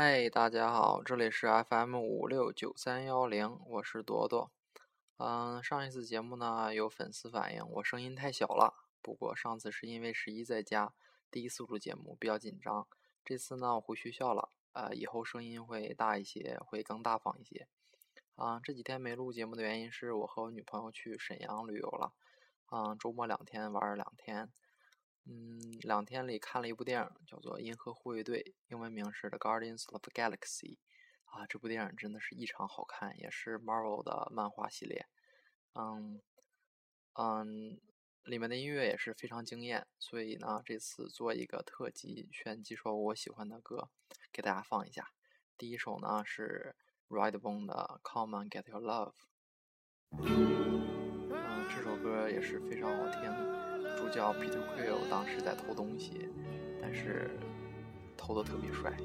嗨，大家好，这里是 FM 五六九三幺零，我是朵朵。嗯，上一次节目呢，有粉丝反映我声音太小了。不过上次是因为十一在家，第一次录节目比较紧张。这次呢，我回学校了，呃，以后声音会大一些，会更大方一些。啊，这几天没录节目的原因是我和我女朋友去沈阳旅游了。嗯，周末两天玩了两天。嗯，两天里看了一部电影，叫做《银河护卫队》，英文名是《The Guardians of the Galaxy》。啊，这部电影真的是异常好看，也是 Marvel 的漫画系列。嗯嗯，里面的音乐也是非常惊艳，所以呢，这次做一个特辑，选几首我喜欢的歌给大家放一下。第一首呢是。Redbone 的《Come and Get Your Love》，嗯，这首歌也是非常好听。主角 Peter Quill 当时在偷东西，但是偷的特别帅。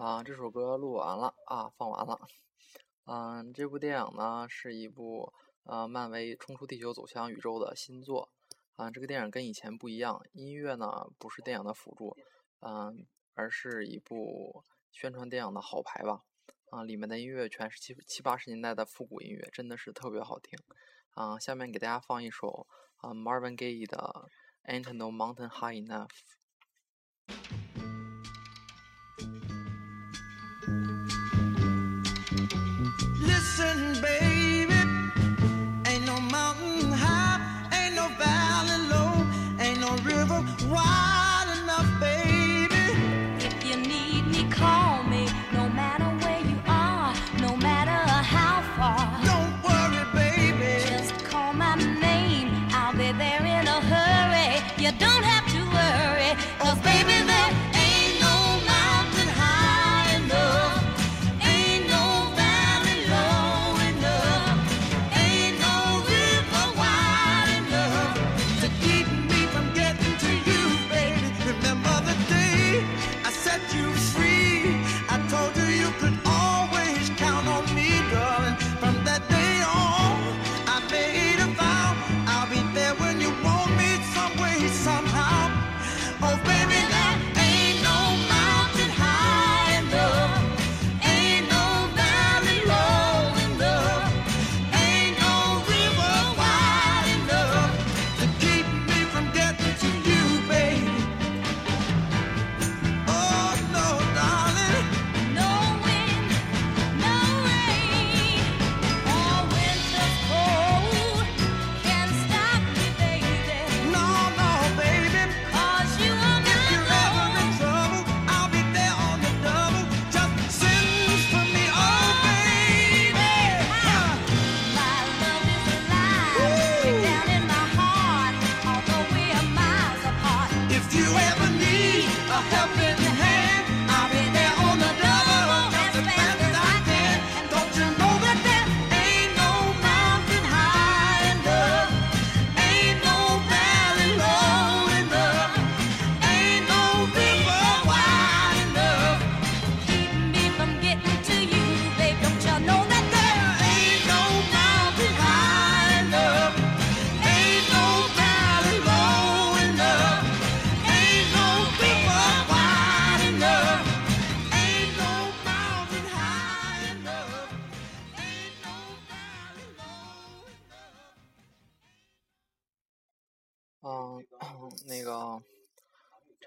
啊，这首歌录完了啊，放完了。嗯，这部电影呢是一部呃漫威冲出地球走向宇宙的新作。啊，这个电影跟以前不一样，音乐呢不是电影的辅助，嗯，而是一部宣传电影的好牌吧。啊，里面的音乐全是七七八十年代的复古音乐，真的是特别好听。啊，下面给大家放一首啊 Marvin Gaye 的《Ain't No Mountain High Enough》。Have to worry. Cause baby,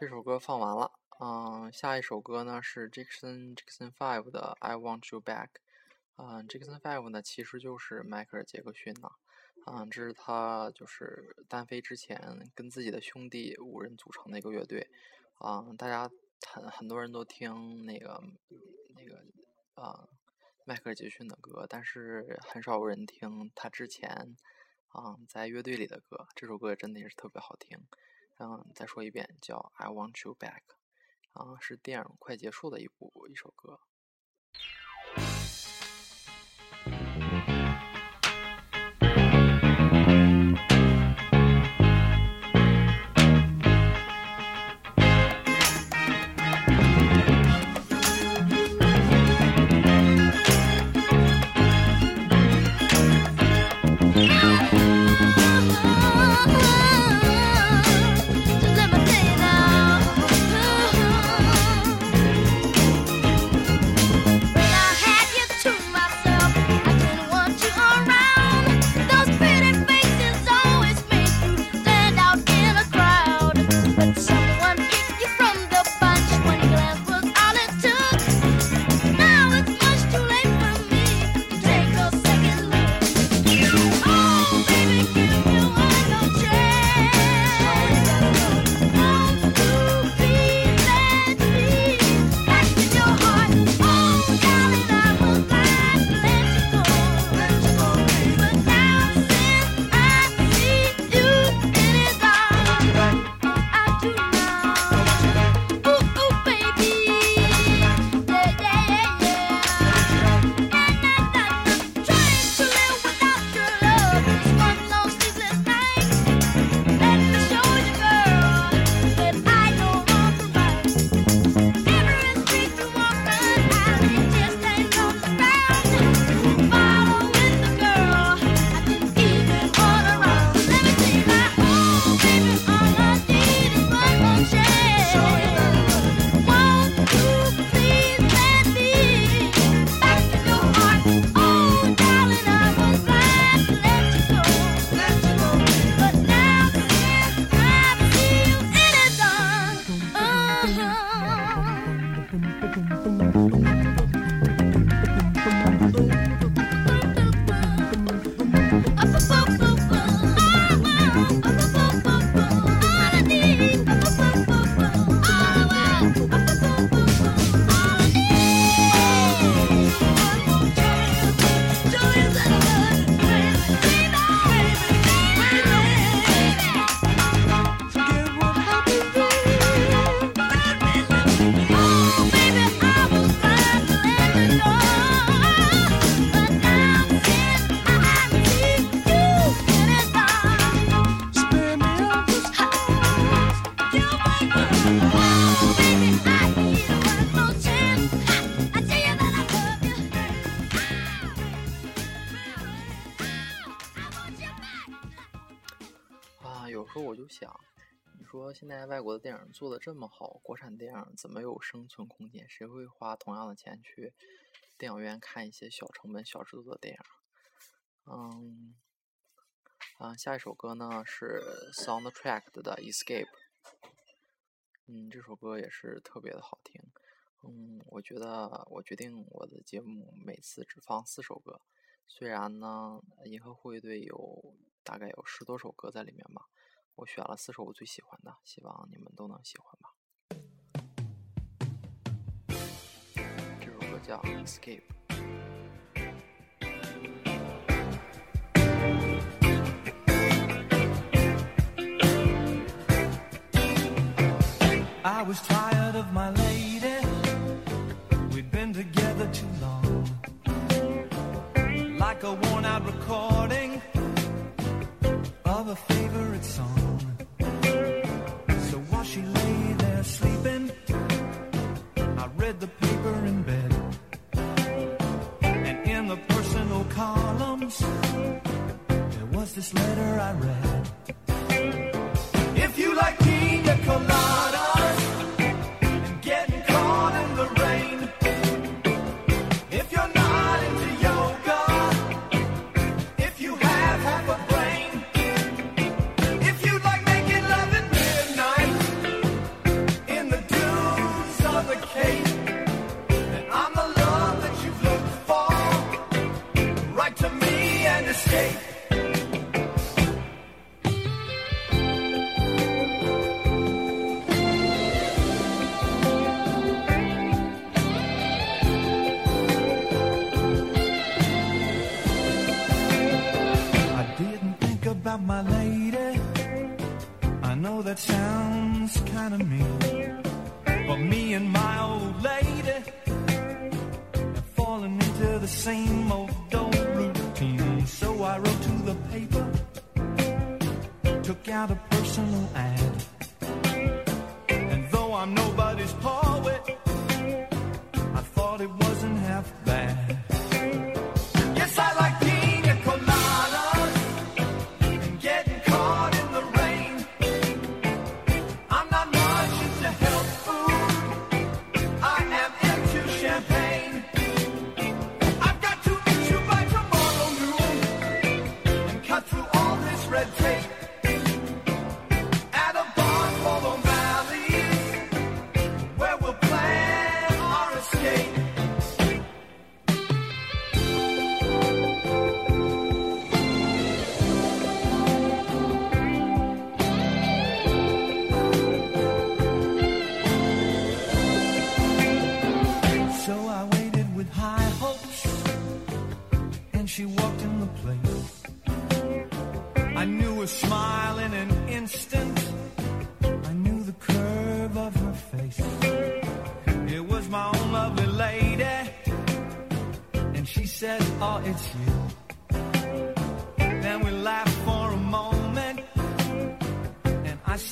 这首歌放完了，嗯，下一首歌呢是 Jackson Jackson Five 的《I Want You Back》。嗯，Jackson Five 呢其实就是迈克尔杰克逊呐，嗯，这是他就是单飞之前跟自己的兄弟五人组成的一个乐队。啊、大家很很多人都听那个那个啊、迈克尔杰克逊的歌，但是很少有人听他之前啊、在乐队里的歌。这首歌真的也是特别好听。嗯，再说一遍，叫《I Want You Back》，啊、是电影快结束的一部一首歌。做的这么好，国产电影怎么有生存空间？谁会花同样的钱去电影院看一些小成本、小制作的电影？嗯，啊，下一首歌呢是 Soundtrack 的《Escape》，嗯，这首歌也是特别的好听。嗯，我觉得我决定我的节目每次只放四首歌，虽然呢，银河护卫队有大概有十多首歌在里面吧，我选了四首我最喜欢的，希望你们都能喜欢吧。这首歌叫《Escape》。I was tired of my lady. We'd been together too long. Like a worn out recording a favorite song. So while she lay there sleeping, I read the paper in bed. And in the personal columns, there was this letter I read.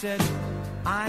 Said, "I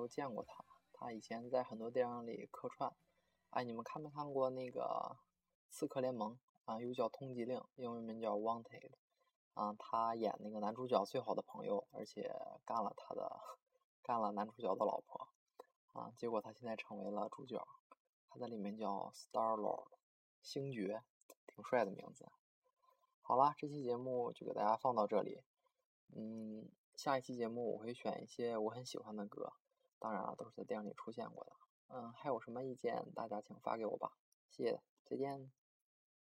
都见过他，他以前在很多电影里客串。哎，你们看没看过那个《刺客联盟》啊？又叫《通缉令》，英文名叫《Wanted》。啊，他演那个男主角最好的朋友，而且干了他的，干了男主角的老婆。啊，结果他现在成为了主角，他在里面叫 Star Lord，星爵，挺帅的名字。好啦，这期节目就给大家放到这里。嗯，下一期节目我会选一些我很喜欢的歌，当然了，都是在电影里出现过的。嗯，还有什么意见，大家请发给我吧。谢谢，再见。